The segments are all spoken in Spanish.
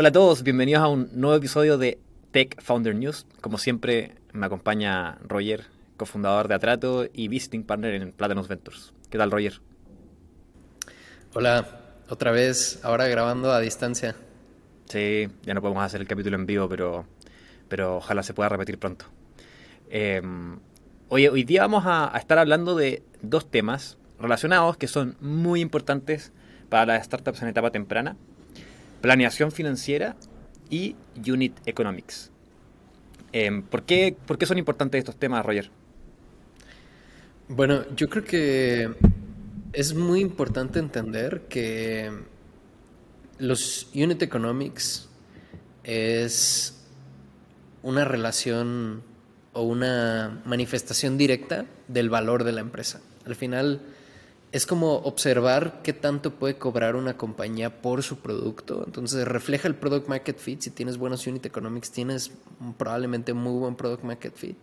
Hola a todos, bienvenidos a un nuevo episodio de Tech Founder News. Como siempre, me acompaña Roger, cofundador de Atrato y visiting partner en Platinum Ventures. ¿Qué tal, Roger? Hola, otra vez, ahora grabando a distancia. Sí, ya no podemos hacer el capítulo en vivo, pero, pero ojalá se pueda repetir pronto. Eh, hoy, hoy día vamos a, a estar hablando de dos temas relacionados que son muy importantes para las startups en etapa temprana planeación financiera y unit economics. Eh, ¿por, qué, ¿Por qué son importantes estos temas, Roger? Bueno, yo creo que es muy importante entender que los unit economics es una relación o una manifestación directa del valor de la empresa. Al final, es como observar qué tanto puede cobrar una compañía por su producto. Entonces refleja el product market fit. Si tienes buenos unit economics, tienes probablemente muy buen product market fit.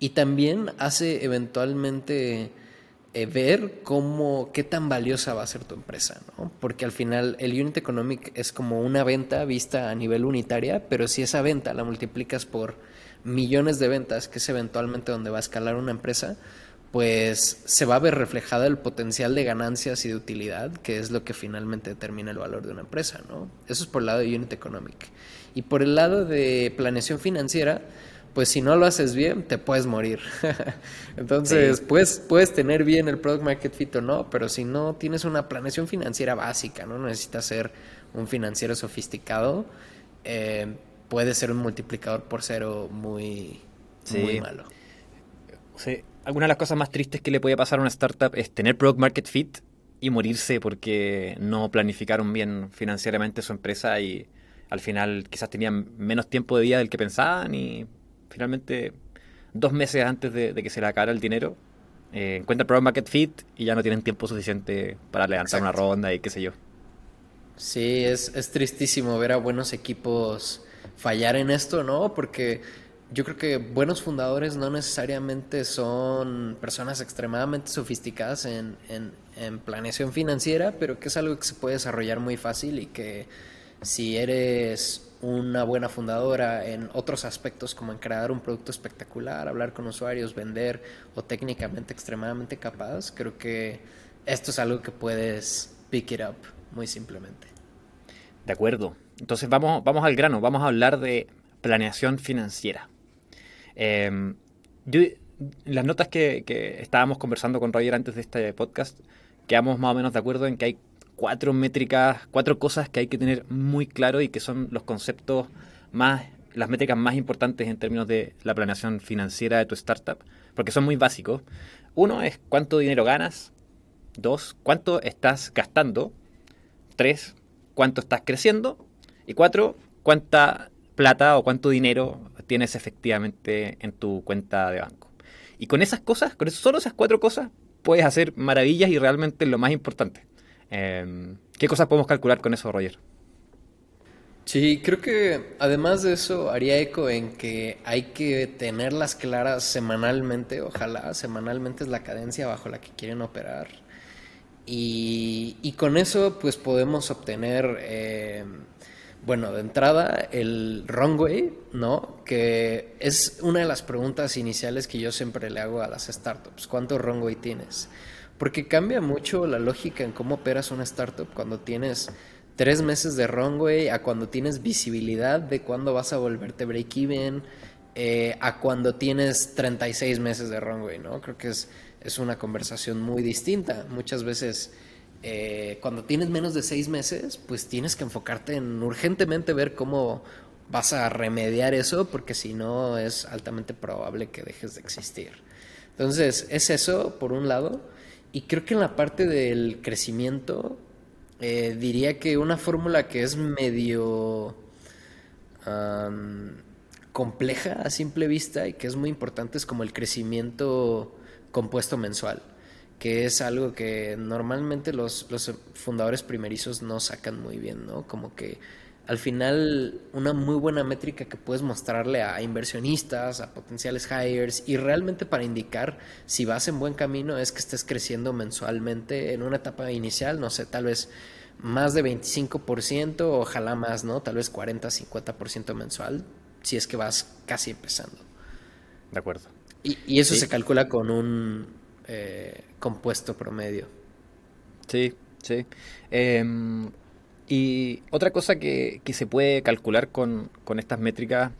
Y también hace eventualmente eh, ver cómo, qué tan valiosa va a ser tu empresa, ¿no? Porque al final el unit economic es como una venta vista a nivel unitaria, pero si esa venta la multiplicas por millones de ventas, que es eventualmente donde va a escalar una empresa, pues se va a ver reflejado el potencial de ganancias y de utilidad, que es lo que finalmente determina el valor de una empresa, ¿no? Eso es por el lado de Unit Economic. Y por el lado de planeación financiera, pues si no lo haces bien, te puedes morir. Entonces, puedes, puedes tener bien el product market fit o no, pero si no tienes una planeación financiera básica, no necesitas ser un financiero sofisticado, eh, puede ser un multiplicador por cero muy, muy malo. Sí, alguna de las cosas más tristes que le puede pasar a una startup es tener product market fit y morirse porque no planificaron bien financieramente su empresa y al final quizás tenían menos tiempo de vida del que pensaban y finalmente dos meses antes de, que se le acabara el dinero eh, encuentran product market fit y ya no tienen tiempo suficiente para levantar una ronda y qué sé yo. Sí, es, es tristísimo ver a buenos equipos fallar en esto, ¿no? Porque yo creo que buenos fundadores no necesariamente son personas extremadamente sofisticadas en, planeación financiera, pero que es algo que se puede desarrollar muy fácil y que si eres una buena fundadora en otros aspectos como en crear un producto espectacular, hablar con usuarios, vender o técnicamente extremadamente capaz, creo que esto es algo que puedes pick it up muy simplemente. De acuerdo. Entonces vamos, vamos al grano, vamos a hablar de planeación financiera. Eh, yo, las notas que, estábamos conversando con Roger antes de este podcast, quedamos más o menos de acuerdo en que hay cuatro métricas, cuatro cosas que hay que tener muy claro y que son los conceptos más, las métricas más importantes en términos de la planeación financiera de tu startup, porque son muy básicos. Uno es cuánto dinero ganas. Dos, cuánto estás gastando. Tres, cuánto estás creciendo. Y cuatro, cuánta plata o cuánto dinero tienes efectivamente en tu cuenta de banco. Y con esas cosas, con solo esas cuatro cosas, puedes hacer maravillas y realmente lo más importante. Em, ¿Qué cosas podemos calcular con eso, Roger? Sí, creo que además de eso haría eco en que hay que tenerlas claras semanalmente, ojalá semanalmente es la cadencia bajo la que quieren operar. Y, con eso pues podemos obtener em, bueno, de entrada, el runway, ¿no? Que es una de las preguntas iniciales que yo siempre le hago a las startups. ¿Cuánto runway tienes? Porque cambia mucho la lógica en cómo operas una startup cuando tienes tres meses de runway a cuando tienes visibilidad de cuándo vas a volverte break-even, eh, a cuando tienes 36 meses de runway, ¿no? Creo que es, es una conversación muy distinta. Muchas veces eh, cuando tienes menos de seis meses, pues tienes que enfocarte en urgentemente ver cómo vas a remediar eso, porque si no es altamente probable que dejes de existir. Entonces, es eso por un lado. Y creo que en la parte del crecimiento, eh, diría que una fórmula que es medio compleja a simple vista y que es muy importante es como el crecimiento compuesto mensual que es algo que normalmente los, los fundadores primerizos no sacan muy bien, ¿no? Como que al final una muy buena métrica que puedes mostrarle a inversionistas, a potenciales hires y realmente para indicar si vas en buen camino es que estés creciendo mensualmente en una etapa inicial, no sé, tal vez más de 25%, ojalá más, ¿no? Tal vez 40, 50% mensual, si es que vas casi empezando. De acuerdo. Y, eso se calcula con un eh, compuesto promedio. Sí, sí. Em, y otra cosa que, se puede calcular con, estas métricas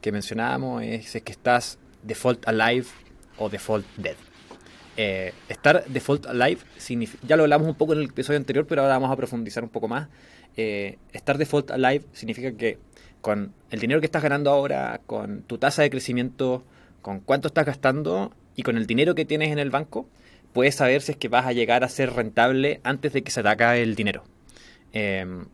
que mencionábamos es, que estás default alive o default dead. Eh, estar default alive ya lo hablamos un poco en el episodio anterior, pero ahora vamos a profundizar un poco más. Eh, estar default alive significa que con el dinero que estás ganando ahora, con tu tasa de crecimiento, con cuánto estás gastando y con el dinero que tienes en el banco, puedes saber si es que vas a llegar a ser rentable antes de que se te acabe el dinero. Em,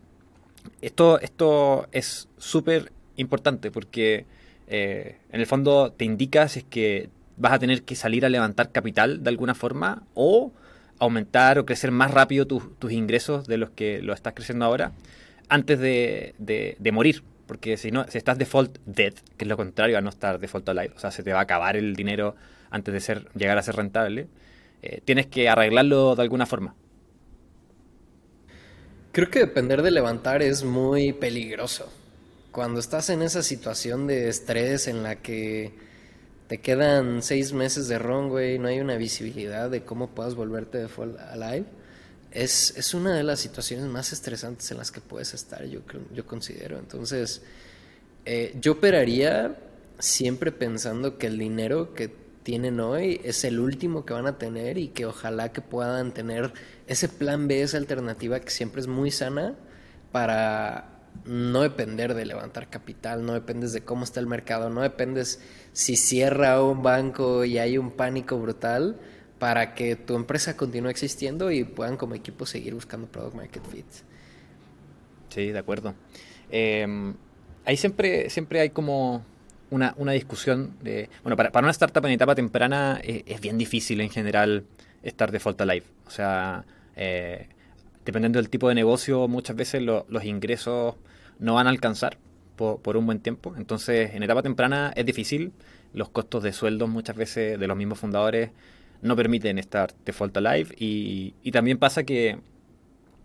esto, esto es súper importante porque eh, en el fondo te indica si es que vas a tener que salir a levantar capital de alguna forma o aumentar o crecer más rápido tus ingresos de los que lo estás creciendo ahora antes de, morir. Porque si no, si estás default dead, que es lo contrario a no estar default alive, o sea, se te va a acabar el dinero antes de ser, llegar a ser rentable, eh, tienes que arreglarlo de alguna forma. Creo que depender de levantar es muy peligroso. Cuando estás en esa situación de estrés en la que te quedan seis meses de runway, no hay una visibilidad de cómo puedas volverte de full alive, es, es, una de las situaciones más estresantes en las que puedes estar, yo, yo considero. Entonces, eh, yo operaría siempre pensando que el dinero que tienen hoy es el último que van a tener y que ojalá que puedan tener ese plan B, esa alternativa que siempre es muy sana para no depender de levantar capital, no dependes de cómo está el mercado, no dependes si cierra un banco y hay un pánico brutal para que tu empresa continúe existiendo y puedan como equipo seguir buscando product market fit. Sí, de acuerdo. Em, ahí siempre, siempre hay como una, una discusión de... Bueno, para, para, una startup en etapa temprana eh, es bien difícil en general estar default alive. O sea, eh, dependiendo del tipo de negocio, muchas veces los ingresos no van a alcanzar por, por, un buen tiempo. Entonces, en etapa temprana es difícil. Los costos de sueldos muchas veces de los mismos fundadores no permiten estar default alive. Y, y también pasa que,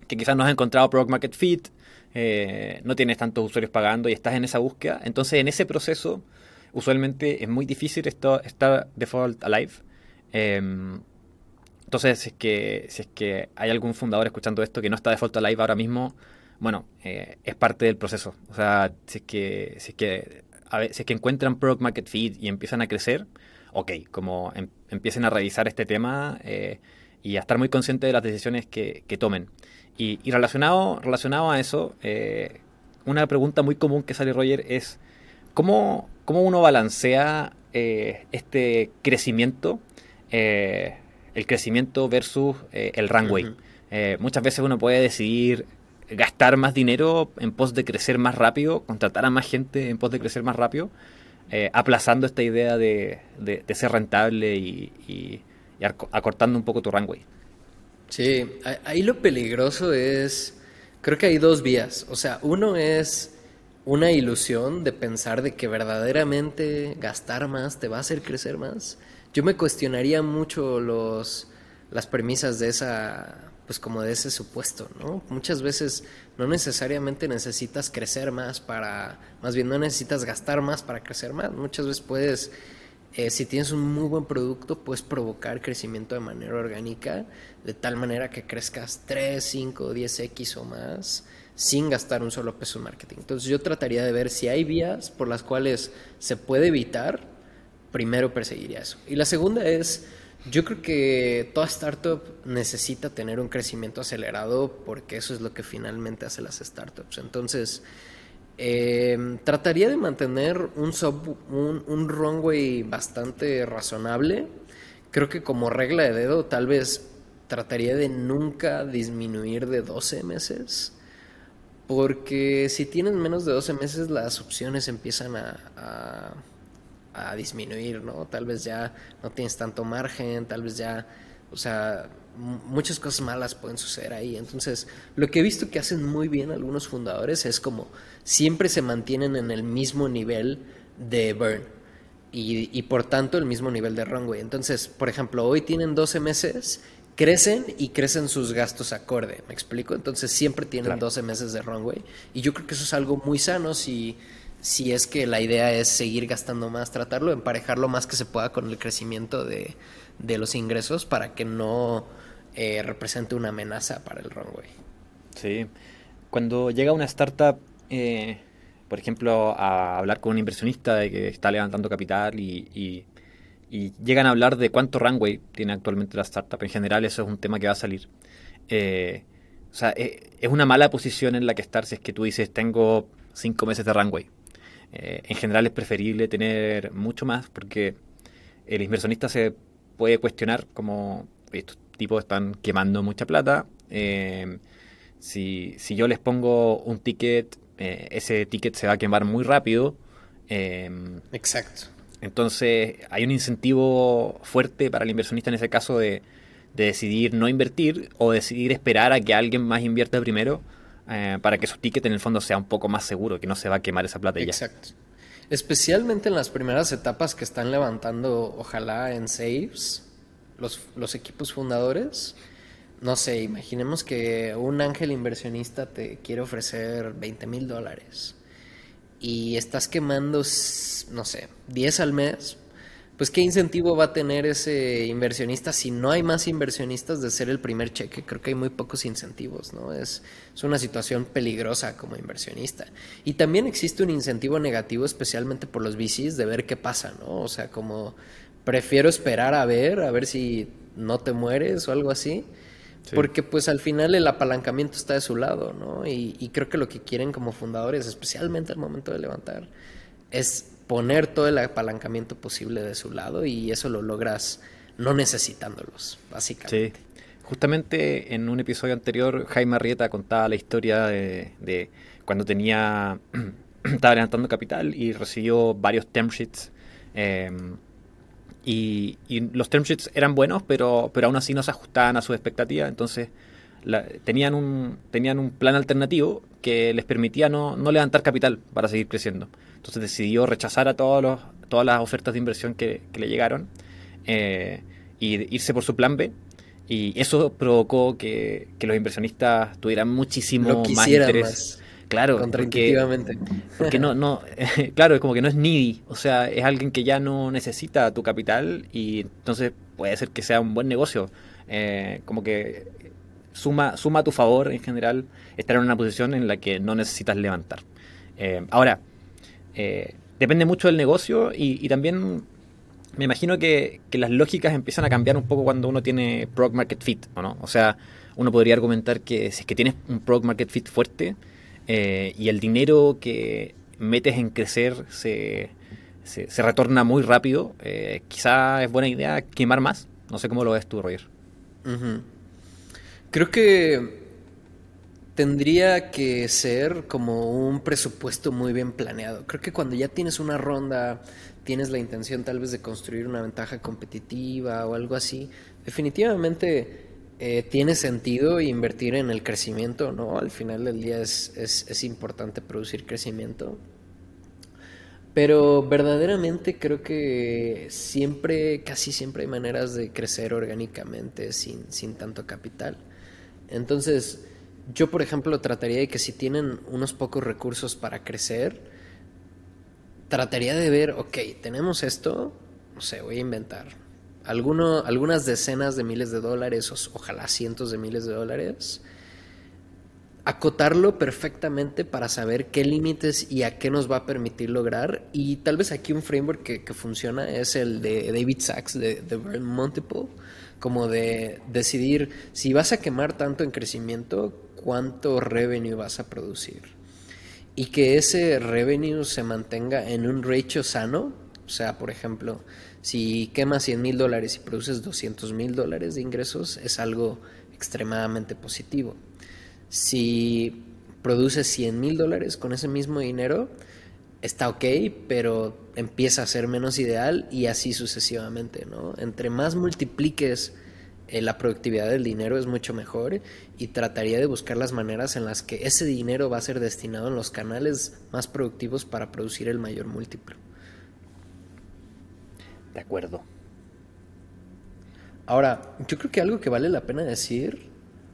que quizás no has encontrado product market fit, eh, no tienes tantos usuarios pagando y estás en esa búsqueda. Entonces, en ese proceso, usualmente es muy difícil estar default alive. Em, entonces, si es, que, si es que hay algún fundador escuchando esto que no está default alive ahora mismo, bueno, eh, es parte del proceso. O sea, si es que, si es que, a ver, es que encuentran product market fit y empiezan a crecer, ok, como em, empiecen a revisar este tema eh, y a estar muy conscientes de las decisiones que, que tomen. Y, relacionado, relacionado a eso, eh, una pregunta muy común que sale Roger es, ¿cómo, cómo uno balancea eh, este crecimiento, el crecimiento versus el runway? muchas veces uno puede decidir gastar más dinero en pos de crecer más rápido, contratar a más gente en pos de crecer más rápido, aplazando esta idea de, de, ser rentable y, y acortando un poco tu runway. Sí, ahí lo peligroso es, creo que hay dos vías. O sea, uno es una ilusión de pensar de que verdaderamente gastar más te va a hacer crecer más. Yo me cuestionaría mucho los, las premisas de esa, pues como de ese supuesto, ¿no? Muchas veces no necesariamente necesitas crecer más para, más bien no necesitas gastar más para crecer más. Muchas veces puedes eh, si tienes un muy buen producto, puedes provocar crecimiento de manera orgánica, de tal manera que crezcas 3, 5, 10x o más sin gastar un solo peso en marketing. Entonces yo trataría de ver si hay vías por las cuales se puede evitar, primero perseguiría eso. Y la segunda es, yo creo que toda startup necesita tener un crecimiento acelerado porque eso es lo que finalmente hace las startups. Entonces, eh, trataría de mantener un, un, runway bastante razonable. Creo que como regla de dedo, tal vez trataría de nunca disminuir de 12 meses. Porque si tienes menos de 12 meses, las opciones empiezan a disminuir, ¿no? Tal vez ya no tienes tanto margen, tal vez ya, o sea, muchas cosas malas pueden suceder ahí. Entonces, lo que he visto que hacen muy bien algunos fundadores es como siempre se mantienen en el mismo nivel de burn y, por tanto el mismo nivel de runway. Entonces, por ejemplo, hoy tienen 12 meses crecen y crecen sus gastos acorde, ¿me explico? Entonces siempre tienen 12 meses de runway y yo creo que eso es algo muy sano si, si es que la idea es seguir gastando más, tratarlo de emparejar lo más que se pueda con el crecimiento de, los ingresos para que no eh, represente una amenaza para el runway. Sí, cuando llega una startup, eh, por ejemplo, a hablar con un inversionista de que está levantando capital y y llegan a hablar de cuánto runway tiene actualmente la startup. En general eso es un tema que va a salir. Eh, o sea, eh, es una mala posición en la que estar si es que tú dices tengo cinco meses de runway. Eh, en general es preferible tener mucho más porque el inversionista se puede cuestionar como estos tipos están quemando mucha plata. si, si yo les pongo un ticket, ese ticket se va a quemar muy rápido. Exacto. Entonces hay un incentivo fuerte para el inversionista en ese caso de, decidir no invertir o decidir esperar a que alguien más invierta primero eh, para que su ticket en el fondo sea un poco más seguro, que no se va a quemar esa plata ya. Exacto. Especialmente en las primeras etapas que están levantando, ojalá en saves, los, los equipos fundadores. No sé, imaginemos que un ángel inversionista te quiere ofrecer 20 mil dólares y estás quemando, no sé, 10 al mes, pues qué incentivo va a tener ese inversionista si no hay más inversionistas de ser el primer cheque. Creo que hay muy pocos incentivos, ¿no? Es, es una situación peligrosa como inversionista. Y también existe un incentivo negativo, especialmente por los VCs, de ver qué pasa, ¿no? O sea, como prefiero esperar a ver, a ver si no te mueres o algo así porque pues al final el apalancamiento está de su lado, ¿no? Y, creo que lo que quieren como fundadores, especialmente al momento de levantar, es poner todo el apalancamiento posible de su lado y eso lo logras no necesitándolos, básicamente. Sí. Justamente en un episodio anterior, Jaime Arrieta contaba la historia de, cuando tenía, estaba levantando capital y recibió varios term sheets. Em, y, los term sheets eran buenos, pero, pero aún así no se ajustaban a sus expectativas. Entonces tenían, un, tenían un plan alternativo que les permitía no, no, levantar capital para seguir creciendo. Entonces decidió rechazar a todos los, todas las ofertas de inversión que, le llegaron eh, y irse por su plan B. Y eso provocó que, los inversionistas tuvieran muchísimo más interés. Claro, contraintuitivamente. Porque, no, no, claro, es como que no es needy, o sea, es alguien que ya no necesita tu capital y entonces puede ser que sea un buen negocio. Eh, como que suma, suma a tu favor en general estar en una posición en la que no necesitas levantar. Eh, ahora, eh, depende mucho del negocio y, también me imagino que, las lógicas empiezan a cambiar un poco cuando uno tiene product market fit, ¿o no? O sea, uno podría argumentar que si es que tienes un product market fit fuerte, eh, y el dinero que metes en crecer se, se, retorna muy rápido, eh, quizá es buena idea quemar más. No sé cómo lo ves tú, Roger. Creo que tendría que ser como un presupuesto muy bien planeado. Creo que cuando ya tienes una ronda, tienes la intención tal vez de construir una ventaja competitiva o algo así, definitivamente eh, tiene sentido invertir en el crecimiento, ¿no? Al final del día es, es, importante producir crecimiento. Pero verdaderamente creo que siempre, casi siempre hay maneras de crecer orgánicamente sin, sin tanto capital. Entonces, yo por ejemplo trataría de que si tienen unos pocos recursos para crecer, trataría de ver, ok, tenemos esto, no sé, voy a inventar, alguno, algunas decenas de miles de dólares, o, ojalá cientos de miles de dólares, acotarlo perfectamente para saber qué límites y a qué nos va a permitir lograr. Y tal vez aquí un framework que, funciona es el de David Sachs, de, The Burn Multiple, como de decidir si vas a quemar tanto en crecimiento, cuánto revenue vas a producir. Y que ese revenue se mantenga en un ratio sano. O sea, por ejemplo, si quemas 100 mil dólares y produces 200 mil dólares de ingresos, es algo extremadamente positivo. Si produces 100 mil dólares con ese mismo dinero, está ok, pero empieza a ser menos ideal y así sucesivamente, ¿no? Entre más multipliques eh, la productividad del dinero es mucho mejor y trataría de buscar las maneras en las que ese dinero va a ser destinado en los canales más productivos para producir el mayor múltiplo. De acuerdo. Ahora, yo creo que algo que vale la pena decir,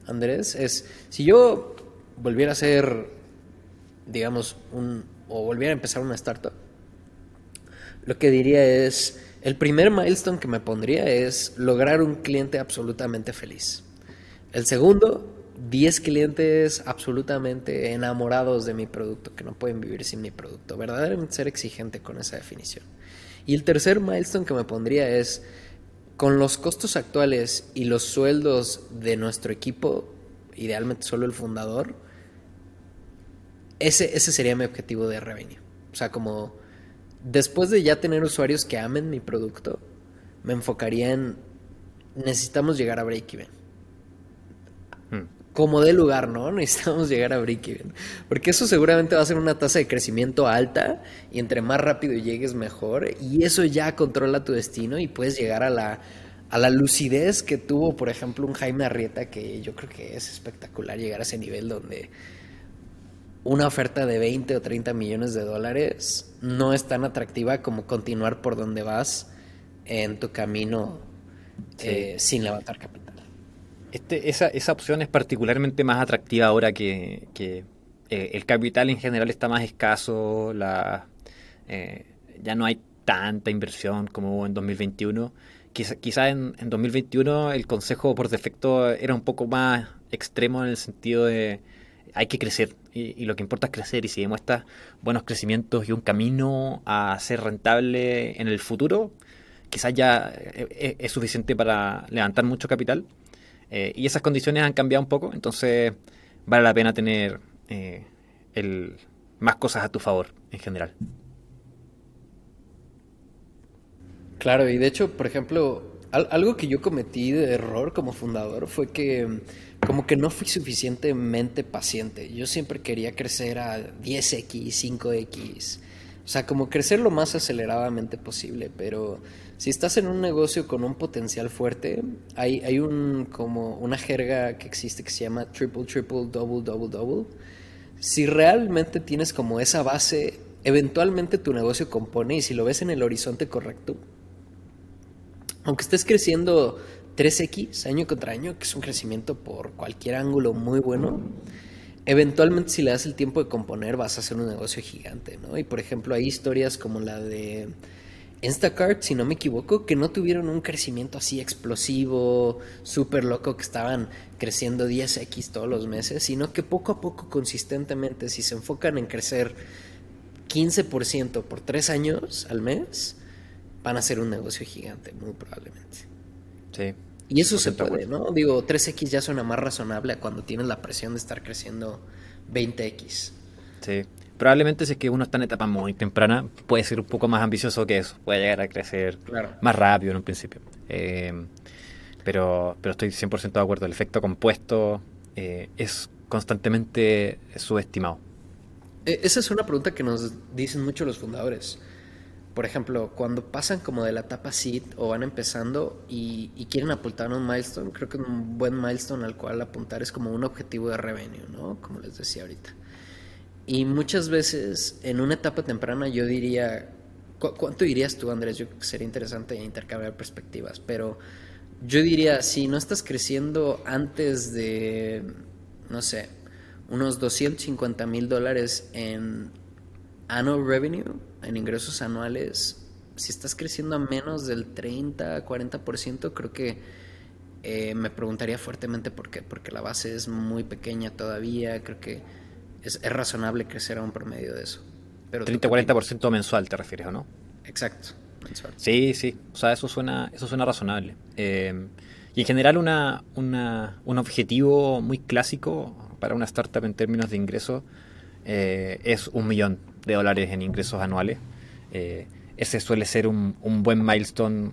Andrés, es si yo volviera a ser, digamos, un, o volviera a empezar una startup, lo que diría es, el primer milestone que me pondría es lograr un cliente absolutamente feliz. El segundo, 10 clientes absolutamente enamorados de mi producto, que no pueden vivir sin mi producto. Verdaderamente ser exigente con esa definición. Y el tercer milestone que me pondría es, con los costos actuales y los sueldos de nuestro equipo, idealmente solo el fundador, ese, ese sería mi objetivo de revenue. O sea, como después de ya tener usuarios que amen mi producto, me enfocaría en necesitamos llegar a break-even. Hmm. Como de lugar, ¿no? Necesitamos llegar a break-even. Porque eso seguramente va a ser una tasa de crecimiento alta y entre más rápido llegues mejor. Y eso ya controla tu destino y puedes llegar a la, a la lucidez que tuvo, por ejemplo, un Jaime Arrieta, que yo creo que es espectacular llegar a ese nivel donde una oferta de 20 o 30 millones de dólares no es tan atractiva como continuar por donde vas en tu camino eh, sin levantar capital. Este, esa, esa, opción es particularmente más atractiva ahora que, que eh, el capital en general está más escaso, la, eh, ya no hay tanta inversión como hubo en 2021. Quizá, quizá en, en 2021 el consejo por defecto era un poco más extremo en el sentido de hay que crecer y, lo que importa es crecer y si demuestras buenos crecimientos y un camino a ser rentable en el futuro, quizás ya eh, eh, es, suficiente para levantar mucho capital eh, y esas condiciones han cambiado un poco, entonces vale la pena tener más cosas a tu favor en general. Claro, y de hecho, por ejemplo, algo que yo cometí de error como fundador fue que como que no fui suficientemente paciente. Yo siempre quería crecer a 10x, 5x. O sea, como crecer lo más aceleradamente posible, pero si estás en un negocio con un potencial fuerte, hay, hay un como una jerga que existe que se llama triple triple double double double. Si realmente tienes como esa base, eventualmente tu negocio compone y si lo ves en el horizonte correcto, aunque estés creciendo 3X año contra año, que es un crecimiento por cualquier ángulo muy bueno, eventualmente si le das el tiempo de componer vas a hacer un negocio gigante, ¿no? Y por ejemplo hay historias como la de Instacart, si no me equivoco, que no tuvieron un crecimiento así explosivo, súper loco, que estaban creciendo 10x todos los meses, sino que poco a poco, consistentemente, si se enfocan en crecer 15% por tres años al mes, van a ser un negocio gigante, muy probablemente. Sí. Y eso se puede, ¿no? Digo, 3X ya suena más razonable a cuando tienes la presión de estar creciendo 20X. Sí. Probablemente si es que uno está en etapa muy temprana, puede ser un poco más ambicioso que eso. Puede llegar a crecer más rápido en un principio. Eh, pero, pero estoy 100% de acuerdo. El efecto compuesto eh, es constantemente subestimado. E, esa es una pregunta que nos dicen mucho los fundadores por ejemplo, cuando pasan como de la etapa seed o van empezando y, quieren apuntar un milestone, creo que un buen milestone al cual apuntar es como un objetivo de revenue, ¿no? Como les decía ahorita. Y muchas veces en una etapa temprana yo diría, ¿cuánto dirías tú, Andrés? Yo creo que sería interesante intercambiar perspectivas, pero yo diría, si no estás creciendo antes de, no sé, unos 250 mil dólares en annual revenue, en ingresos anuales, si estás creciendo a menos del 30, 40%, creo que eh, me preguntaría fuertemente por qué, porque la base es muy pequeña todavía, creo que es, razonable crecer a un promedio de eso. Pero 30-40% mensual te refieres, ¿o no? Exacto, mensual. Sí, sí, o sea, eso suena, eso suena razonable. Eh, y en general una, una, un objetivo muy clásico para una startup en términos de ingresos eh, es un millón de dólares en ingresos anuales. Eh, ese suele ser un, buen milestone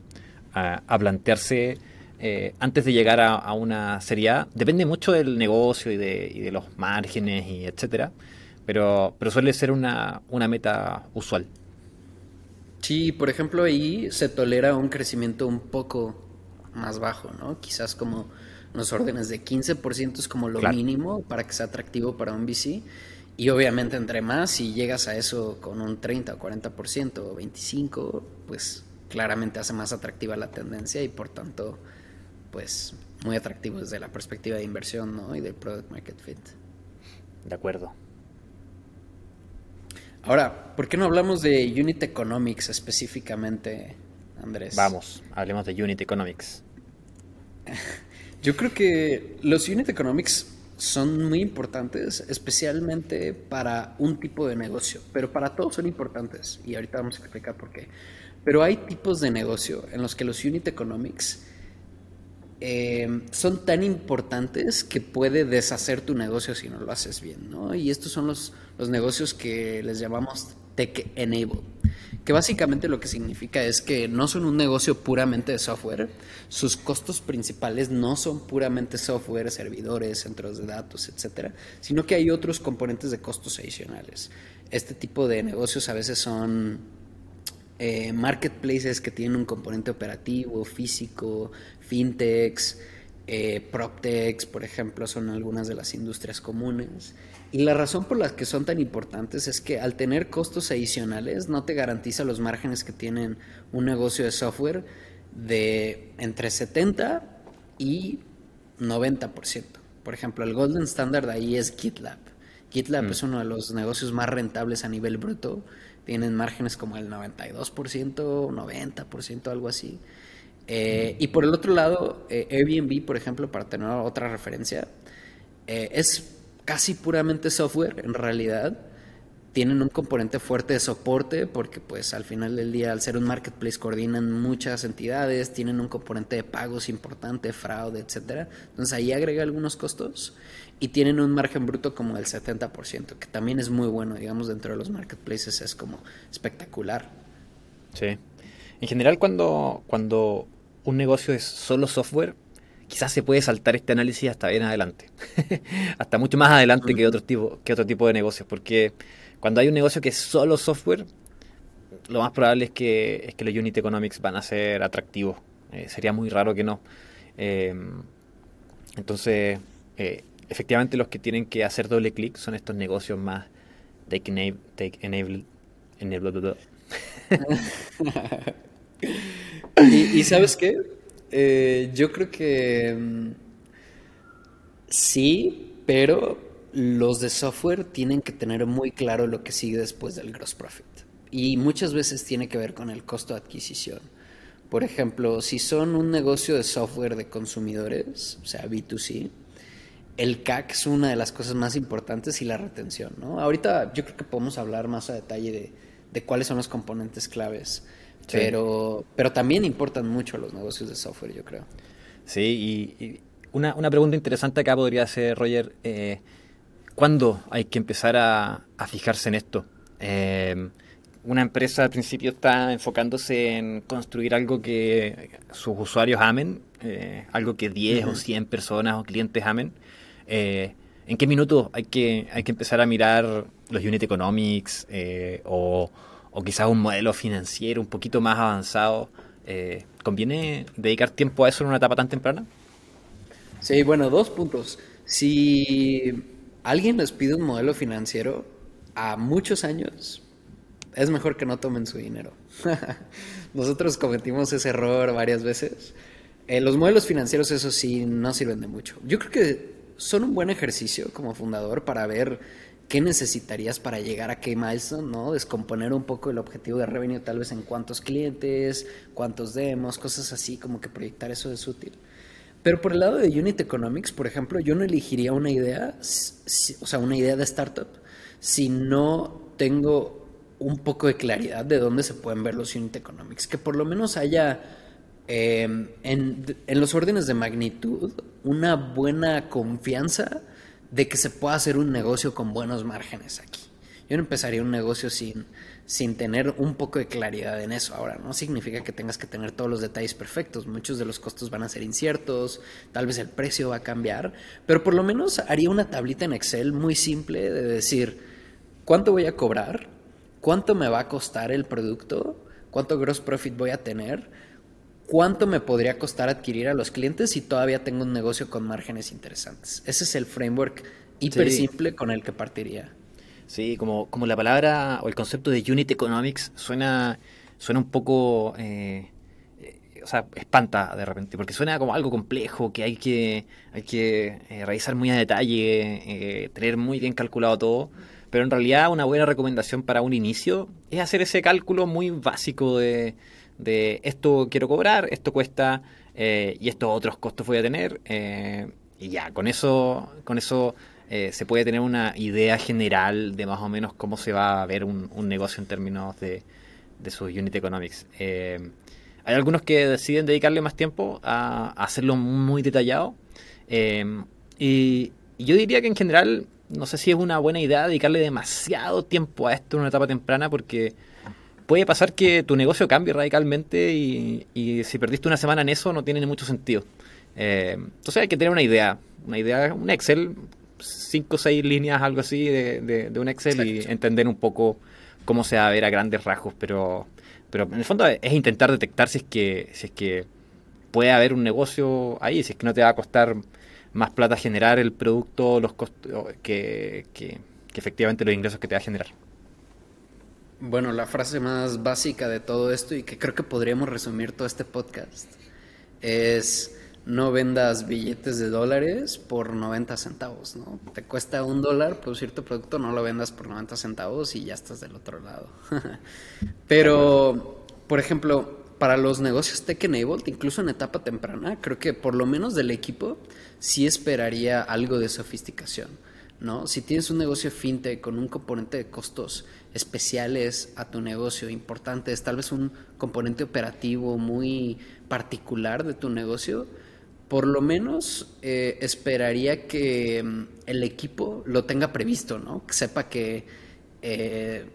a, plantearse eh, antes de llegar a, una serie A. Depende mucho del negocio y de, los márgenes y etcétera, pero, pero suele ser una, una meta usual. Sí, por ejemplo, ahí se tolera un crecimiento un poco más bajo, ¿no? Quizás como los órdenes de 15% es como lo mínimo para que sea atractivo para un VC y obviamente entre más, si llegas a eso con un 30 o 40% o 25%, pues claramente hace más atractiva la tendencia y por tanto pues muy atractivo desde la perspectiva de inversión ¿no? y del product market fit. De acuerdo. Ahora, ¿por qué no hablamos de Unit Economics específicamente, Andrés? Vamos, hablemos de Unit Economics. Yo creo que los Unit Economics son muy importantes, especialmente para un tipo de negocio, pero para todos son importantes y ahorita vamos a explicar por qué. Pero hay tipos de negocio en los que los Unit Economics eh, son tan importantes que puede deshacer tu negocio si no lo haces bien, ¿no? Y estos son los, los negocios que les llamamos Tech Enable, que básicamente lo que significa es que no son un negocio puramente de software, sus costos principales no son puramente software, servidores, centros de datos, etcétera, sino que hay otros componentes de costos adicionales. Este tipo de negocios a veces son eh, marketplaces que tienen un componente operativo, físico, fintechs, eh, proptechs, por ejemplo, son algunas de las industrias comunes. Y la razón por la que son tan importantes es que al tener costos adicionales no te garantiza los márgenes que tienen un negocio de software de entre 70 y 90%. Por ejemplo, el golden standard ahí es GitLab. GitLab mm. es uno de los negocios más rentables a nivel bruto. Tienen márgenes como el 92%, 90%, algo así. Eh, y por el otro lado, eh, Airbnb, por ejemplo, para tener otra referencia, eh, es casi puramente software en realidad. Tienen un componente fuerte de soporte porque pues al final del día al ser un marketplace coordinan muchas entidades, tienen un componente de pagos importante, fraude, etcétera. Entonces ahí agrega algunos costos y tienen un margen bruto como del 70%, que también es muy bueno, digamos, dentro de los marketplaces es como espectacular. Sí. En general cuando, cuando un negocio es solo software, quizás se puede saltar este análisis hasta bien adelante. hasta mucho más adelante que otro, tipo, que otro tipo de negocios. Porque cuando hay un negocio que es solo software, lo más probable es que, es que los unit economics van a ser atractivos. Eh, sería muy raro que no. Eh, entonces, eh, efectivamente los que tienen que hacer doble clic son estos negocios más take, enable, take enabled, enabled y, sabes qué? Eh, yo creo que mm, sí, pero los de software tienen que tener muy claro lo que sigue después del gross profit. Y muchas veces tiene que ver con el costo de adquisición. Por ejemplo, si son un negocio de software de consumidores, o sea, B2C, el CAC es una de las cosas más importantes y la retención, ¿no? Ahorita yo creo que podemos hablar más a detalle de, de cuáles son los componentes claves pero, pero también importan mucho los negocios de software, yo creo. Sí, y, una, una, pregunta interesante acá podría ser, Roger, eh, ¿cuándo hay que empezar a, fijarse en esto? Eh, una empresa al principio está enfocándose en construir algo que sus usuarios amen, eh, algo que 10 o 100 personas o clientes amen. ¿En qué minuto hay que, hay que empezar a mirar los unit economics o o quizás un modelo financiero un poquito más avanzado, eh, ¿conviene dedicar tiempo a eso en una etapa tan temprana? Sí, bueno, dos puntos. Si alguien les pide un modelo financiero a muchos años, es mejor que no tomen su dinero. Nosotros cometimos ese error varias veces. Eh, los modelos financieros, eso sí, no sirven de mucho. Yo creo que son un buen ejercicio como fundador para ver qué necesitarías para llegar a qué milestone, ¿no? Descomponer un poco el objetivo de revenue tal vez en cuántos clientes, cuántos demos, cosas así, como que proyectar eso es útil. Pero por el lado de Unit Economics, por ejemplo, yo no elegiría una idea, o sea, una idea de startup, si no tengo un poco de claridad de dónde se pueden ver los Unit Economics, que por lo menos haya en, en los órdenes de magnitud una buena confianza de que se pueda hacer un negocio con buenos márgenes aquí. Yo no empezaría un negocio sin, sin tener un poco de claridad en eso. Ahora, no significa que tengas que tener todos los detalles perfectos. Muchos de los costos van a ser inciertos, tal vez el precio va a cambiar, pero por lo menos haría una tablita en Excel muy simple de decir cuánto voy a cobrar, cuánto me va a costar el producto, cuánto gross profit voy a tener, cuánto me podría costar adquirir a los clientes si todavía tengo un negocio con márgenes interesantes. Ese es el framework hiper simple con el que partiría. Sí, como, como la palabra o el concepto de unit economics suena, suena un poco eh, o sea, espanta de repente, porque suena como algo complejo, que hay que, hay que eh, revisar muy a detalle, eh, tener muy bien calculado todo, pero en realidad una buena recomendación para un inicio es hacer ese cálculo muy básico de, de esto quiero cobrar, esto cuesta eh, y estos otros costos voy a tener, y ya, con eso, con eso se puede tener una idea general de más o menos cómo se va a ver un, un negocio en términos de, de sus unit economics. Hay algunos que deciden dedicarle más tiempo a, hacerlo muy detallado. Eh, y, yo diría que en general, no sé si es una buena idea dedicarle demasiado tiempo a esto en una etapa temprana porque puede pasar que tu negocio cambie radicalmente y, si perdiste una semana en eso no tiene mucho sentido. Eh, entonces hay que tener una idea, una idea, un Excel, cinco o seis líneas, algo así de, un Excel y entender un poco cómo se va a ver a grandes rasgos, pero pero en el fondo es intentar detectar si es que, si es que puede haber un negocio ahí, si es que no te va a costar más plata generar el producto los costos que, que, efectivamente los ingresos que te va a generar. Bueno, la frase más básica de todo esto y que creo que podríamos resumir todo este podcast es no vendas billetes de dólares por 90 centavos, ¿no? Te cuesta un dólar producir tu producto, no lo vendas por 90 centavos y ya estás del otro lado. Pero, por ejemplo, para los negocios tech-enabled, incluso en etapa temprana, creo que por lo menos del equipo sí esperaría algo de sofisticación, ¿no? Si tienes un negocio fintech con un componente de costos especiales a tu negocio, importantes, tal vez un componente operativo muy particular de tu negocio, por lo menos eh, esperaría que mm, el equipo lo tenga previsto, ¿no? Que sepa que eh,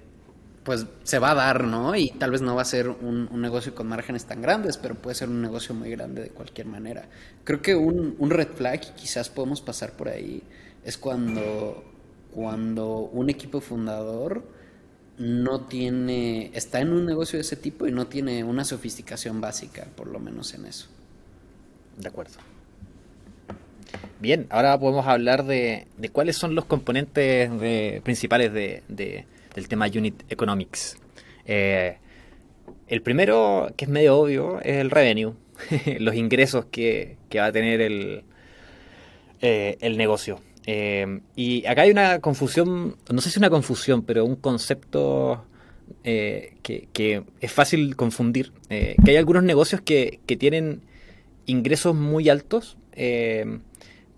pues se va a dar, ¿no? Y tal vez no va a ser un, negocio con márgenes tan grandes, pero puede ser un negocio muy grande de cualquier manera. Creo que un, red flag, quizás podemos pasar por ahí, es cuando, cuando un equipo fundador no tiene, está en un negocio de ese tipo y no tiene una sofisticación básica, por lo menos en eso. De acuerdo. Bien, ahora podemos hablar de, cuáles son los componentes principales de, del tema Unit Economics. Eh, el primero, que es medio obvio, es el revenue, los ingresos que, va a tener el, eh, el negocio. Eh, y acá hay una confusión, no sé si una confusión, pero un concepto que, es fácil confundir. que hay algunos negocios que, que tienen ingresos muy altos, eh,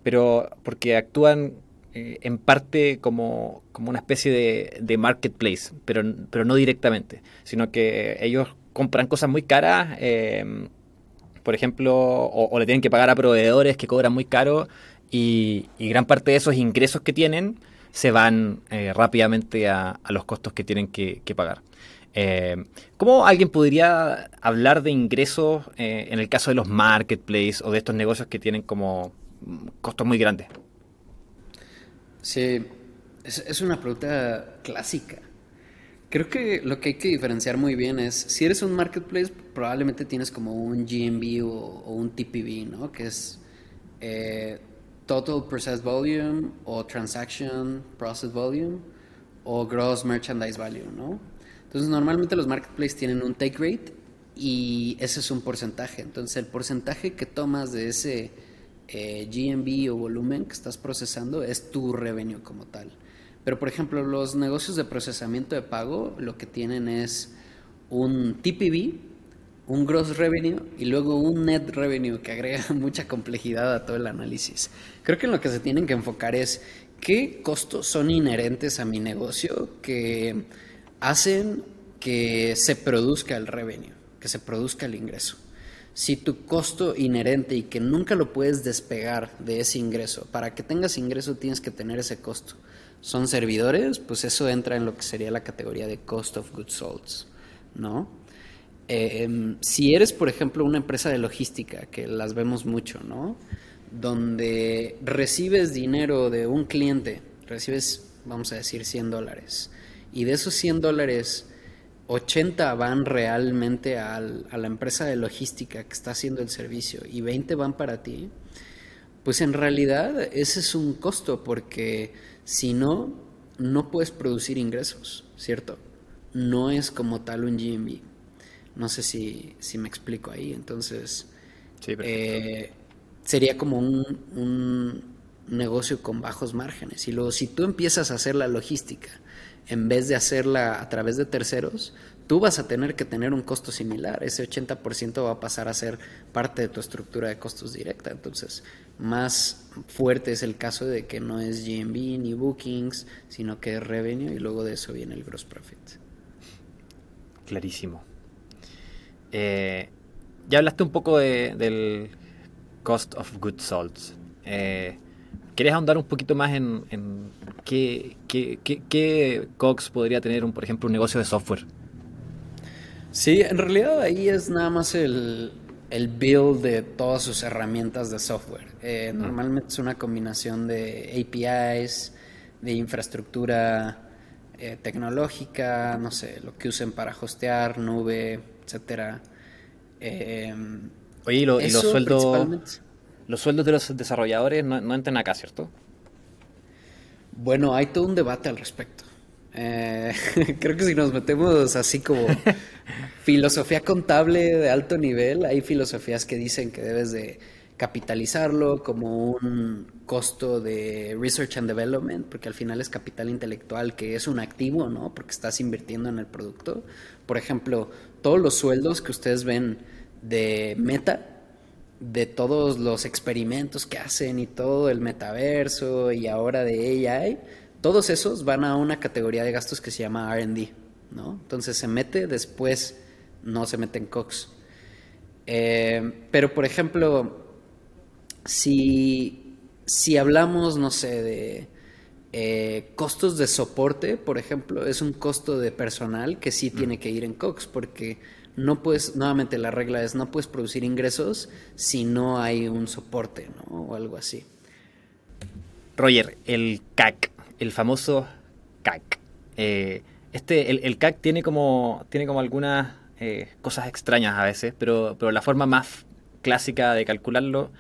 pero porque actúan eh, en parte como, una especie de, marketplace, pero, pero no directamente, sino que ellos compran cosas muy caras, eh, por ejemplo, o, le tienen que pagar a proveedores que cobran muy caro y, gran parte de esos ingresos que tienen se van rápidamente a, los costos que tienen que pagar. Eh, ¿Cómo alguien podría hablar de ingresos eh, en el caso de los marketplaces o de estos negocios que tienen como costos muy grandes? Sí, es, una pregunta clásica. Creo que lo que hay que diferenciar muy bien es, si eres un marketplace, probablemente tienes como un GMV o, un TPV, ¿no? Que es eh, Total Processed Volume o Transaction Processed Volume o Gross Merchandise Value, ¿no? Entonces, normalmente los marketplaces tienen un take rate y ese es un porcentaje. Entonces, el porcentaje que tomas de ese eh, o volumen que estás procesando es tu revenue como tal. Pero, por ejemplo, los negocios de procesamiento de pago lo que tienen es un TPV, un gross revenue y luego un net revenue que agrega mucha complejidad a todo el análisis. Creo que en lo que se tienen que enfocar es qué costos son inherentes a mi negocio que hacen que se produzca el revenue, que se produzca el ingreso. Si tu costo inherente y que nunca lo puedes despegar de ese ingreso, para que tengas ingreso tienes que tener ese costo. Son servidores, pues eso entra en lo que sería la categoría de cost of goods sold, ¿no? Em, si eres, por ejemplo, una empresa de logística, que las vemos mucho, ¿no? Donde recibes dinero de un cliente, recibes, vamos a decir, 100 dólares y de esos 100 dólares, 80 van realmente a la empresa de logística que está haciendo el servicio y 20 van para ti, pues en realidad ese es un costo porque si no, no puedes producir ingresos, ¿cierto? No es como tal un GMB. No sé si, si me explico ahí. Entonces, eh, sería como un, un, negocio con bajos márgenes. Y luego, si tú empiezas a hacer la logística en vez de hacerla a través de terceros, tú vas a tener que tener un costo similar. Ese 80% va a pasar a ser parte de tu estructura de costos directa. Entonces, más fuerte es el caso de que no es GMB ni bookings, sino que es revenue y luego de eso viene el gross profit. Clarísimo. Eh, ya hablaste un poco del cost of goods sold. Eh, ¿Quieres ahondar un poquito más en, qué, qué, qué, COGS podría tener, un, por ejemplo, un negocio de software? Sí, en realidad ahí es nada más el, el build de todas sus herramientas de software. Eh, mm. Normalmente es una combinación de APIs, de infraestructura eh, tecnológica, no sé, lo que usen para hostear, nube, etcétera. Em, Oye, y, los sueldos los sueldos de los desarrolladores no, no entran acá, ¿cierto? Bueno, hay todo un debate al respecto. Eh, creo que si nos metemos así como filosofía contable de alto nivel, hay filosofías que dicen que debes de capitalizarlo como un costo de research and development, porque al final es capital intelectual que es un activo, ¿no? Porque estás invirtiendo en el producto. Por ejemplo, todos los sueldos que ustedes ven de Meta, de todos los experimentos que hacen y todo el metaverso y ahora de AI, todos esos van a una categoría de gastos que se llama RD, ¿no? Entonces se mete, después no se mete en COX. Eh, pero, por ejemplo, si, si hablamos, no sé, de eh, costos de soporte, por ejemplo, es un costo de personal que sí tiene que ir en COX, porque no puedes, nuevamente la regla es, no puedes producir ingresos si no hay un soporte, ¿no? O algo así. Roger, el CAC, el famoso CAC. Eh, este, el, CAC tiene como, tiene como algunas eh, cosas extrañas a veces, pero, pero la forma más clásica de calcularlo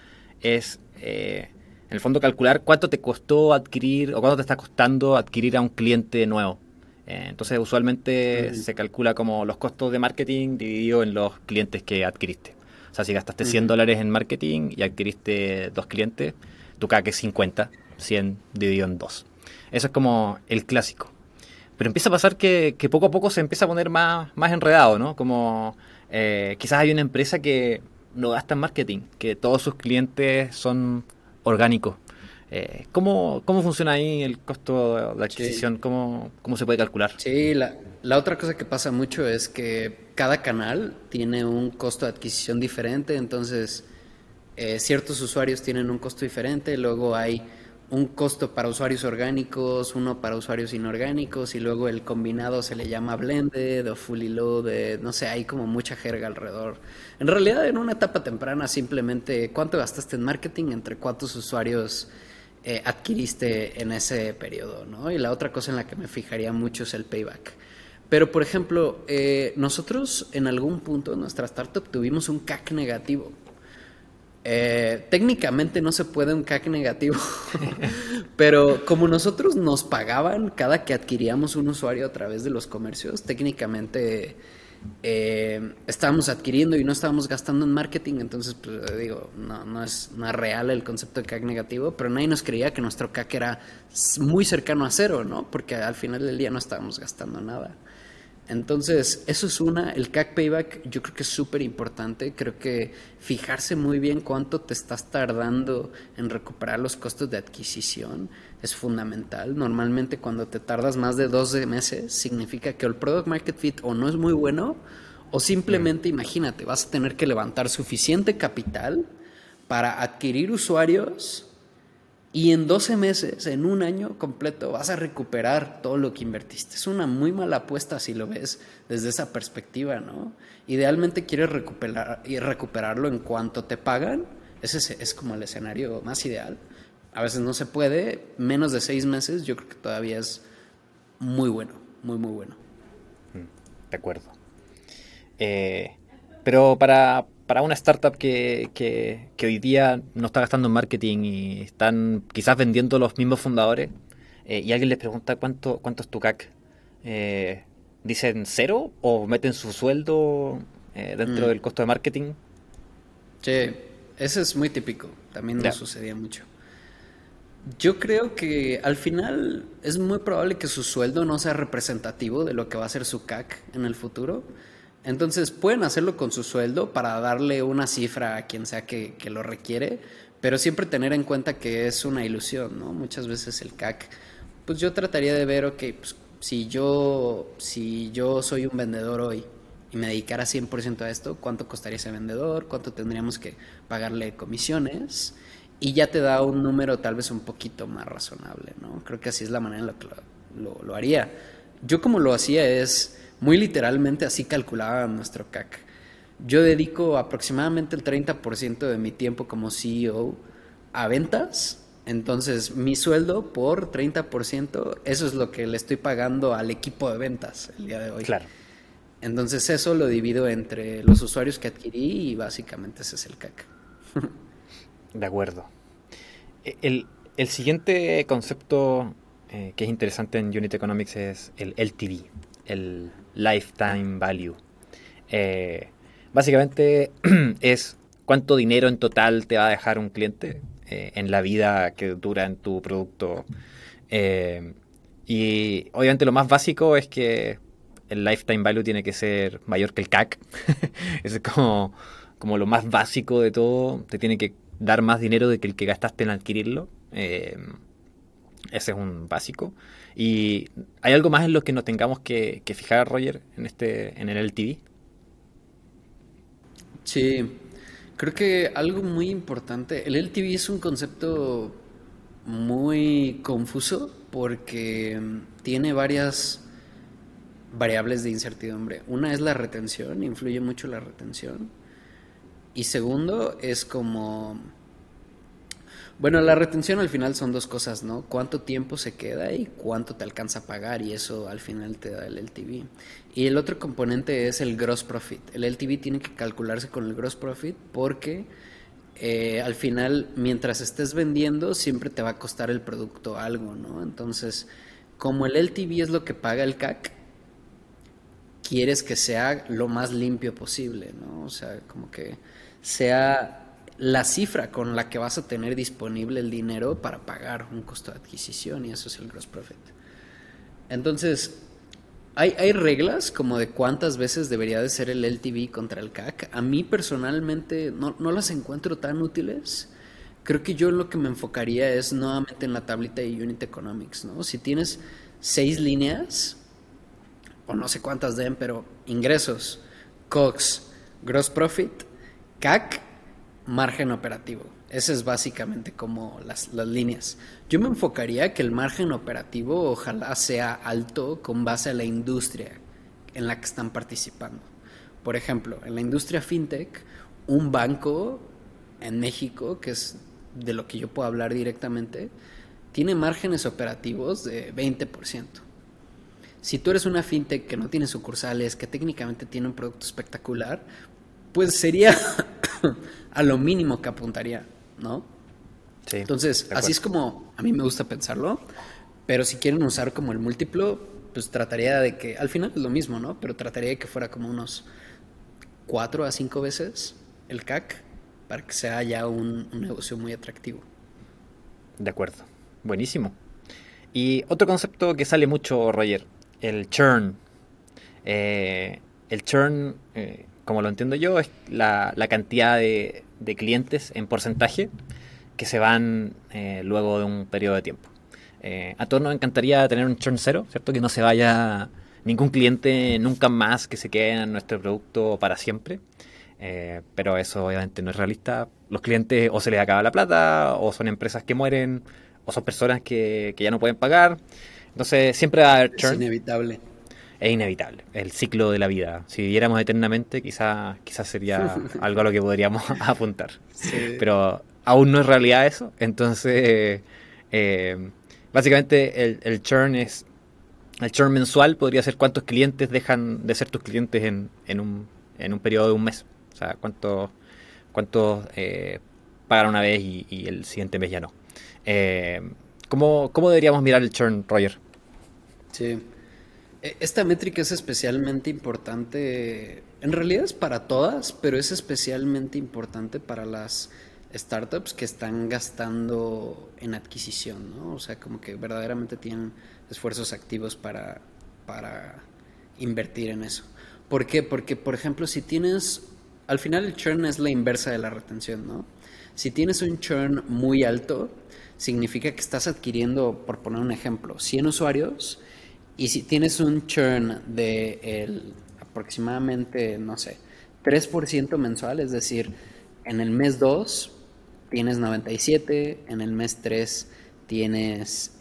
es, eh, en el fondo, calcular cuánto te costó adquirir o cuánto te está costando adquirir a un cliente nuevo. Eh, entonces, usualmente se calcula como los costos de marketing dividido en los clientes que adquiriste. O sea, si gastaste 100 dólares en marketing y adquiriste dos clientes, tu CAC es 50, 100 dividido en dos. Eso es como el clásico. Pero empieza a pasar que, poco a poco se empieza a poner más, más enredado, ¿no? Como eh, quizás hay una empresa que no gasta en marketing, que todos sus clientes son orgánicos. Eh, ¿cómo, funciona ahí el costo de adquisición? ¿Cómo, se puede calcular? Sí, la, la, otra cosa que pasa mucho es que cada canal tiene un costo de adquisición diferente, entonces eh, ciertos usuarios tienen un costo diferente, luego hay un costo para usuarios orgánicos, uno para usuarios inorgánicos y luego el combinado se le llama blended o fully loaded, no sé, hay como mucha jerga alrededor. En realidad en una etapa temprana simplemente cuánto gastaste en marketing entre cuántos usuarios eh, adquiriste en ese periodo, ¿no? Y la otra cosa en la que me fijaría mucho es el payback. Pero, por ejemplo, eh, nosotros en algún punto en nuestra startup tuvimos un CAC negativo. Eh, técnicamente no se puede un CAC negativo, pero como nosotros nos pagaban cada que adquiríamos un usuario a través de los comercios, técnicamente eh, estábamos adquiriendo y no estábamos gastando en marketing, entonces pues digo, no, no, es, no real el concepto de CAC negativo, pero nadie nos creía que nuestro CAC era muy cercano a cero, ¿no? Porque al final del día no estábamos gastando nada. Entonces, eso es una, el CAC payback yo creo que es súper importante, creo que fijarse muy bien cuánto te estás tardando en recuperar los costos de adquisición es fundamental. Normalmente cuando te tardas más de 12 meses significa que el product market fit o no es muy bueno o simplemente imagínate, vas a tener que levantar suficiente capital para adquirir usuarios y en 12 meses, en un año completo, vas a recuperar todo lo que invertiste. Es una muy mala apuesta si lo ves desde esa perspectiva, ¿no? Idealmente quieres recuperar, y recuperarlo en cuanto te pagan. Ese es como el escenario más ideal. A veces no se puede. Menos de seis meses yo creo que todavía es muy bueno, muy, muy bueno. Mm, de acuerdo. Eh, pero para, para una startup que, que, hoy día no está gastando en marketing y están quizás vendiendo los mismos fundadores, eh, y alguien les pregunta cuánto, cuánto es tu CAC, eh, ¿dicen cero o meten su sueldo dentro mm. del costo de marketing. Sí, ese es muy típico. También nos sucedía mucho. Yo creo que al final es muy probable que su sueldo no sea representativo de lo que va a ser su CAC en el futuro. Entonces pueden hacerlo con su sueldo para darle una cifra a quien sea que, lo requiere, pero siempre tener en cuenta que es una ilusión, ¿no? Muchas veces el CAC, pues yo trataría de ver, ok, pues si yo, si yo soy un vendedor hoy y me dedicara 100% a esto, ¿cuánto costaría ese vendedor? ¿Cuánto tendríamos que pagarle comisiones? y ya te da un número tal vez un poquito más razonable, ¿no? Creo que así es la manera en la que lo, haría. Yo como lo hacía es, muy literalmente así calculaba nuestro CAC. Yo dedico aproximadamente el 30% de mi tiempo como CEO a ventas, entonces mi sueldo por 30%, eso es lo que le estoy pagando al equipo de ventas el día de hoy. Claro. Entonces eso lo divido entre los usuarios que adquirí y básicamente ese es el CAC. De acuerdo. E, el, siguiente concepto eh, que es interesante en Unit Economics es el LTV, el Lifetime Value. Eh, básicamente es cuánto dinero en total te va a dejar un cliente eh, en la vida que dura en tu producto. y obviamente lo más básico es que el lifetime value tiene que ser mayor que el CAC. es como, como lo más básico de todo. Te tiene que dar más dinero de que el que gastaste en adquirirlo. Ese es un básico. ¿Y hay algo más en lo que nos tengamos que, fijar, Roger, en, este, en el LTV? Sí, creo que algo muy importante, el LTV es un concepto muy confuso porque tiene varias variables de incertidumbre. Una es la retención, influye mucho la retención. Y segundo, es como... Bueno, la retención al final son dos cosas, ¿no? Cuánto tiempo se queda y cuánto te alcanza a pagar y eso al final te da el LTV. Y el otro componente es el gross profit. El LTV tiene que calcularse con el gross profit porque eh, al final, mientras estés vendiendo, siempre te va a costar el producto algo, ¿no? Entonces, como el LTV es lo que paga el CAC, quieres que sea lo más limpio posible, ¿no? O sea, como que sea la cifra con la que vas a tener disponible el dinero para pagar un costo de adquisición y eso es el gross profit. Entonces, hay, hay, reglas como de cuántas veces debería de ser el LTV contra el CAC. A mí personalmente no, no las encuentro tan útiles. Creo que yo lo que me enfocaría es nuevamente en la tablita de Unit Economics, ¿no? Si tienes seis líneas, o no sé cuántas den, pero ingresos, COX, gross profit, CAC, margen operativo. Ese es básicamente como las, líneas. Yo me enfocaría que el margen operativo ojalá sea alto con base a la industria en la que están participando. Por ejemplo, en la industria fintech, un banco en México, que es de lo que yo puedo hablar directamente, tiene márgenes operativos de 20%. Si tú eres una fintech que no tiene sucursales, que técnicamente tiene un producto espectacular, pues sería a lo mínimo que apuntaría, ¿no? Sí, Entonces, así es como a mí me gusta pensarlo, pero si quieren usar como el múltiplo, pues trataría de que, al final es lo mismo, ¿no? Pero trataría de que fuera como unos cuatro a cinco veces el CAC para que sea ya un, negocio muy atractivo. De acuerdo, buenísimo. Y otro concepto que sale mucho, Roger, el churn. Eh, el churn eh, como lo entiendo yo, es la, cantidad de, clientes en porcentaje que se van eh, luego de un periodo de tiempo. Eh, a todos nos encantaría tener un churn cero, ¿cierto? Que no se vaya ningún cliente nunca más que se quede en nuestro producto para siempre. Eh, pero eso obviamente no es realista. Los clientes o se les acaba la plata, o son empresas que mueren, o son personas que, que ya no pueden pagar. Entonces siempre va a haber churn. Es inevitable es inevitable, el ciclo de la vida. Si viviéramos eternamente, quizás quizás sería algo a lo que podríamos apuntar. Pero aún no es realidad eso. Entonces, eh, básicamente el, el, churn es. El churn mensual podría ser cuántos clientes dejan de ser tus clientes en, en, un, en un periodo de un mes. O sea, cuántos cuántos eh, pagan una vez y, el siguiente mes ya no. Eh, ¿cómo, ¿Cómo deberíamos mirar el churn, Roger? Sí. E, esta métrica es especialmente importante, en realidad es para todas, pero es especialmente importante para las startups que están gastando en adquisición, ¿no? O sea, como que verdaderamente tienen esfuerzos activos para, para invertir en eso. ¿Por qué? Porque, por ejemplo, si tienes, al final el churn es la inversa de la retención, ¿no? Si tienes un churn muy alto, significa que estás adquiriendo, por poner un ejemplo, 100 usuarios y si tienes un churn de aproximadamente, no sé, 3% mensual, es decir, en el mes 2 tienes 97, en el mes 3 tienes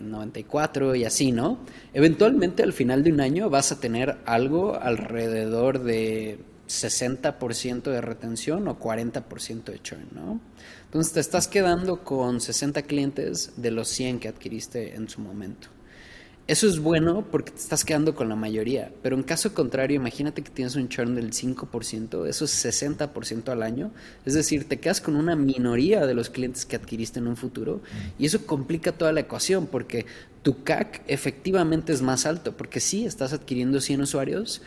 94 eh, y así, ¿no? Eventualmente al final de un año vas a tener algo alrededor de 60% de retención o 40% de churn, ¿no? Entonces te estás quedando con 60 clientes de los 100 que adquiriste en su momento. Eso es bueno porque te estás quedando con la mayoría, pero en caso contrario, imagínate que tienes un churn del 5%, eso es 60% al año, es decir, te quedas con una minoría de los clientes que adquiriste en un futuro y eso complica toda la ecuación porque tu CAC efectivamente es más alto, porque sí, estás adquiriendo 100 usuarios,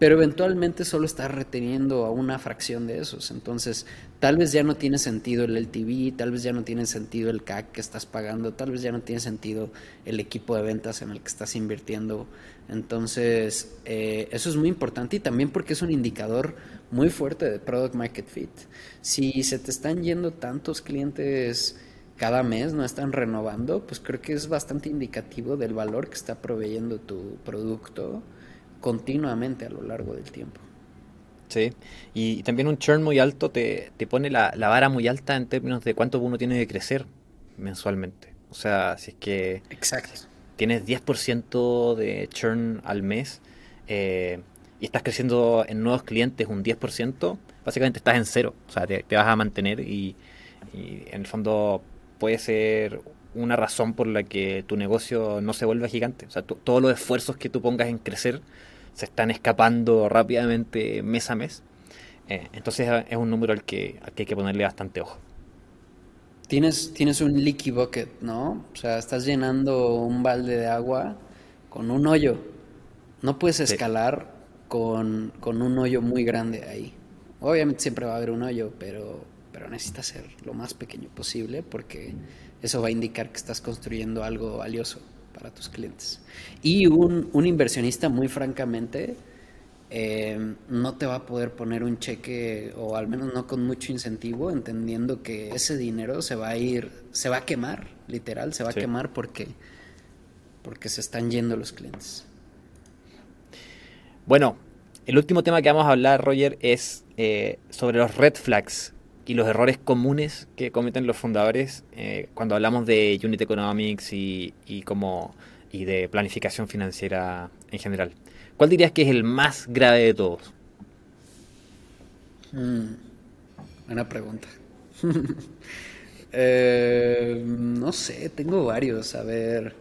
pero eventualmente solo estás reteniendo a una fracción de esos. Entonces, tal vez ya no tiene sentido el LTV, tal vez ya no tiene sentido el CAC que estás pagando, tal vez ya no tiene sentido el equipo de ventas en el que estás invirtiendo. Entonces, eh, eso es muy importante y también porque es un indicador muy fuerte de Product Market Fit. Si se te están yendo tantos clientes cada mes, no están renovando, pues creo que es bastante indicativo del valor que está proveyendo tu producto continuamente a lo largo del tiempo. Sí, y también un churn muy alto te, pone la, vara muy alta en términos de cuánto uno tiene que crecer mensualmente. O sea, si es que Exacto. tienes 10% de churn al mes eh, y estás creciendo en nuevos clientes un 10%, básicamente estás en cero. O sea, te, vas a mantener y, y, en el fondo puede ser una razón por la que tu negocio no se vuelva gigante. O sea, todos los esfuerzos que tú pongas en crecer se están escapando rápidamente mes a mes. Eh, entonces es un número al que, hay que ponerle bastante ojo. Tienes, tienes un leaky bucket, ¿no? O sea, estás llenando un balde de agua con un hoyo. No puedes escalar con, con, un hoyo muy grande ahí. Obviamente siempre va a haber un hoyo, pero, pero necesitas ser lo más pequeño posible porque eso va a indicar que estás construyendo algo valioso para tus clientes. Y un, inversionista, muy francamente, eh, no te va a poder poner un cheque, o al menos no con mucho incentivo, entendiendo que ese dinero se va a ir, se va a quemar, literal, se va a quemar porque, porque se están yendo los clientes. Bueno, el último tema que vamos a hablar, Roger, es eh, sobre los red flags y los errores comunes que cometen los fundadores eh, cuando hablamos de unit economics y, y, como, y de planificación financiera en general. ¿Cuál dirías que es el más grave de todos? Mm, buena pregunta. Eh, no sé, tengo varios. A ver.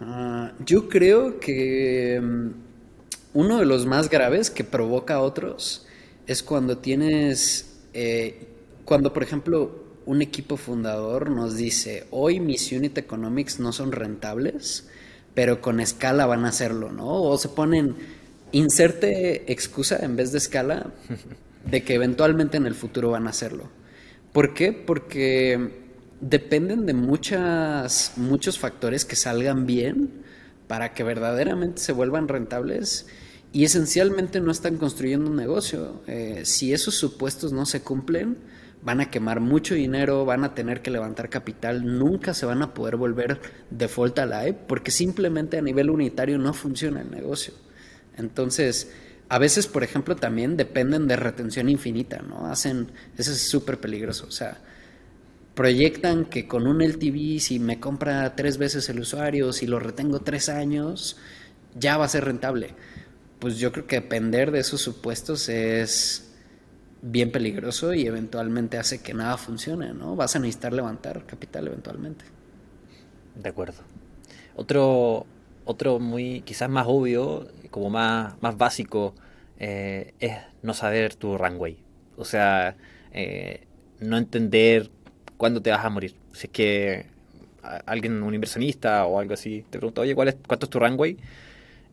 Ah, yo creo que mm, uno de los más graves que provoca a otros es cuando tienes eh, cuando, por ejemplo, un equipo fundador nos dice, hoy mis unit economics no son rentables, pero con escala van a hacerlo, ¿no? O se ponen, inserte excusa en vez de escala de que eventualmente en el futuro van a hacerlo. ¿Por qué? Porque dependen de muchas, muchos factores que salgan bien para que verdaderamente se vuelvan rentables y esencialmente no están construyendo un negocio. Eh, si esos supuestos no se cumplen, van a quemar mucho dinero, van a tener que levantar capital, nunca se van a poder volver default live porque simplemente a nivel unitario no funciona el negocio. Entonces, a veces, por ejemplo, también dependen de retención infinita, ¿no? Hacen, eso es súper peligroso, o sea, proyectan que con un LTV, si me compra tres veces el usuario, si lo retengo tres años, ya va a ser rentable pues yo creo que depender de esos supuestos es bien peligroso y eventualmente hace que nada funcione, ¿no? Vas a necesitar levantar capital eventualmente. De acuerdo. Otro, otro muy, quizás más obvio, como más, más básico, eh, es no saber tu runway. O sea, eh, no entender cuándo te vas a morir. Si es que alguien, un inversionista o algo así, te pregunta, oye, ¿cuál es, ¿cuánto es tu runway?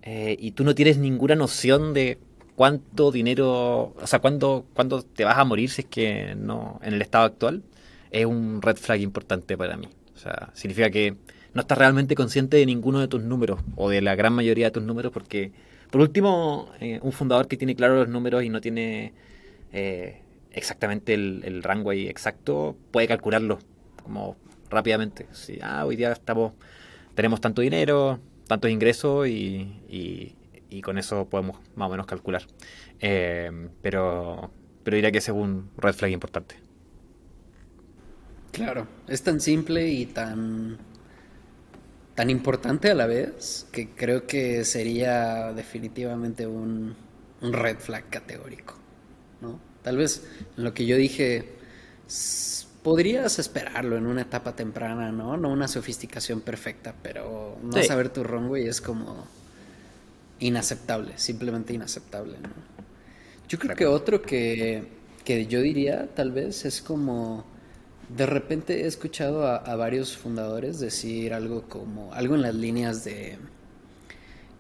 Eh, y tú no tienes ninguna noción de cuánto dinero, o sea, cuándo, cuándo te vas a morir si es que no, en el estado actual, es un red flag importante para mí. O sea, significa que no estás realmente consciente de ninguno de tus números o de la gran mayoría de tus números porque, por último, eh, un fundador que tiene claro los números y no tiene eh, exactamente el, rango ahí exacto puede calcularlo como rápidamente. Si, ah, hoy día estamos, tenemos tanto dinero, tantos ingresos y, y, con eso podemos más o menos calcular. Eh, pero, pero diría que es un red flag importante. Claro, es tan simple y tan tan importante a la vez que creo que sería definitivamente un, red flag categórico, ¿no? Tal vez en lo que yo dije podrías esperarlo en una etapa temprana, ¿no? No una sofisticación perfecta, pero no saber tu runway es como inaceptable, simplemente inaceptable, ¿no? Yo creo que otro que, que yo diría tal vez es como de repente he escuchado a, varios fundadores decir algo como, algo en las líneas de,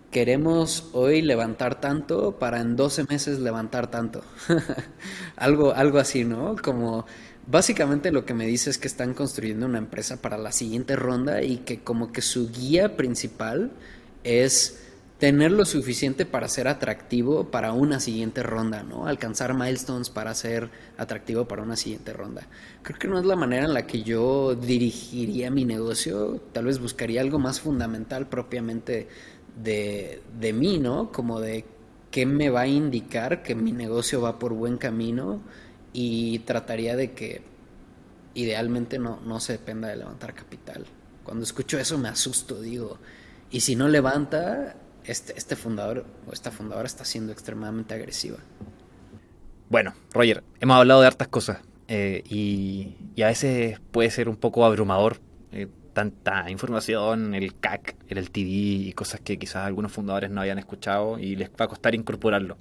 queremos hoy levantar tanto para en 12 meses levantar tanto. algo, algo así, ¿no? Como básicamente lo que me dice es que están construyendo una empresa para la siguiente ronda y que como que su guía principal es tener lo suficiente para ser atractivo para una siguiente ronda, ¿no? Alcanzar milestones para ser atractivo para una siguiente ronda. Creo que no es la manera en la que yo dirigiría mi negocio, tal vez buscaría algo más fundamental propiamente de, de mí, ¿no? Como de qué me va a indicar que mi negocio va por buen camino y trataría de que idealmente no, no se dependa de levantar capital. Cuando escucho eso me asusto, digo, y si no levanta, este, este fundador o esta fundadora está siendo extremadamente agresiva. Bueno, Roger, hemos hablado de hartas cosas eh, y, a veces puede ser un poco abrumador eh, tanta información, el CAC, el LTV y cosas que quizás algunos fundadores no habían escuchado y les va a costar incorporarlo.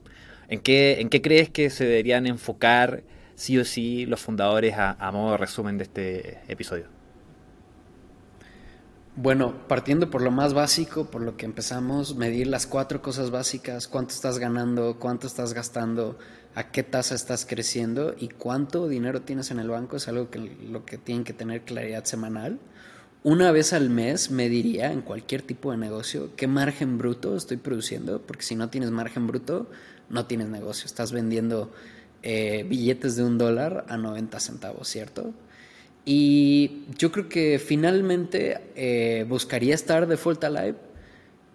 ¿En qué, en qué crees que se deberían enfocar sí o sí los fundadores a modo de resumen de este episodio? Bueno, partiendo por lo más básico, por lo que empezamos, medir las cuatro cosas básicas, cuánto estás ganando, cuánto estás gastando, a qué tasa estás creciendo y cuánto dinero tienes en el banco es algo que lo que tienen que tener claridad semanal. Una vez al mes mediría en cualquier tipo de negocio qué margen bruto estoy produciendo, porque si no tienes margen bruto, no tienes negocio. Estás vendiendo eh, billetes de un dólar a 90 centavos, ¿cierto? Y yo creo que finalmente eh, buscaría estar default alive.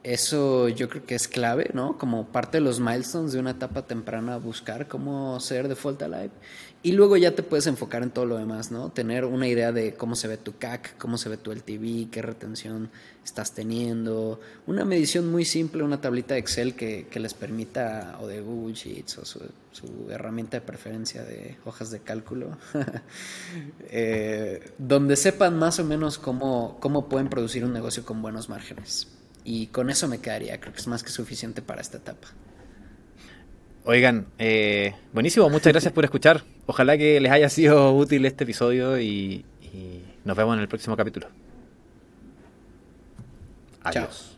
Eso yo creo que es clave, ¿no? Como parte de los milestones de una etapa temprana, buscar cómo ser default alive. Y luego ya te puedes enfocar en todo lo demás, ¿no? Tener una idea de cómo se ve tu CAC, cómo se ve tu LTV, qué retención estás teniendo. Una medición muy simple, una tablita de Excel que, les permita, o de Google Sheets, o su, herramienta de preferencia de hojas de cálculo, eh, donde sepan más o menos cómo, cómo pueden producir un negocio con buenos márgenes. Y con eso me quedaría, creo que es más que suficiente para esta etapa. Oigan, eh, buenísimo, muchas gracias por escuchar. Ojalá que les haya sido útil este episodio y, nos vemos en el próximo capítulo. Adiós.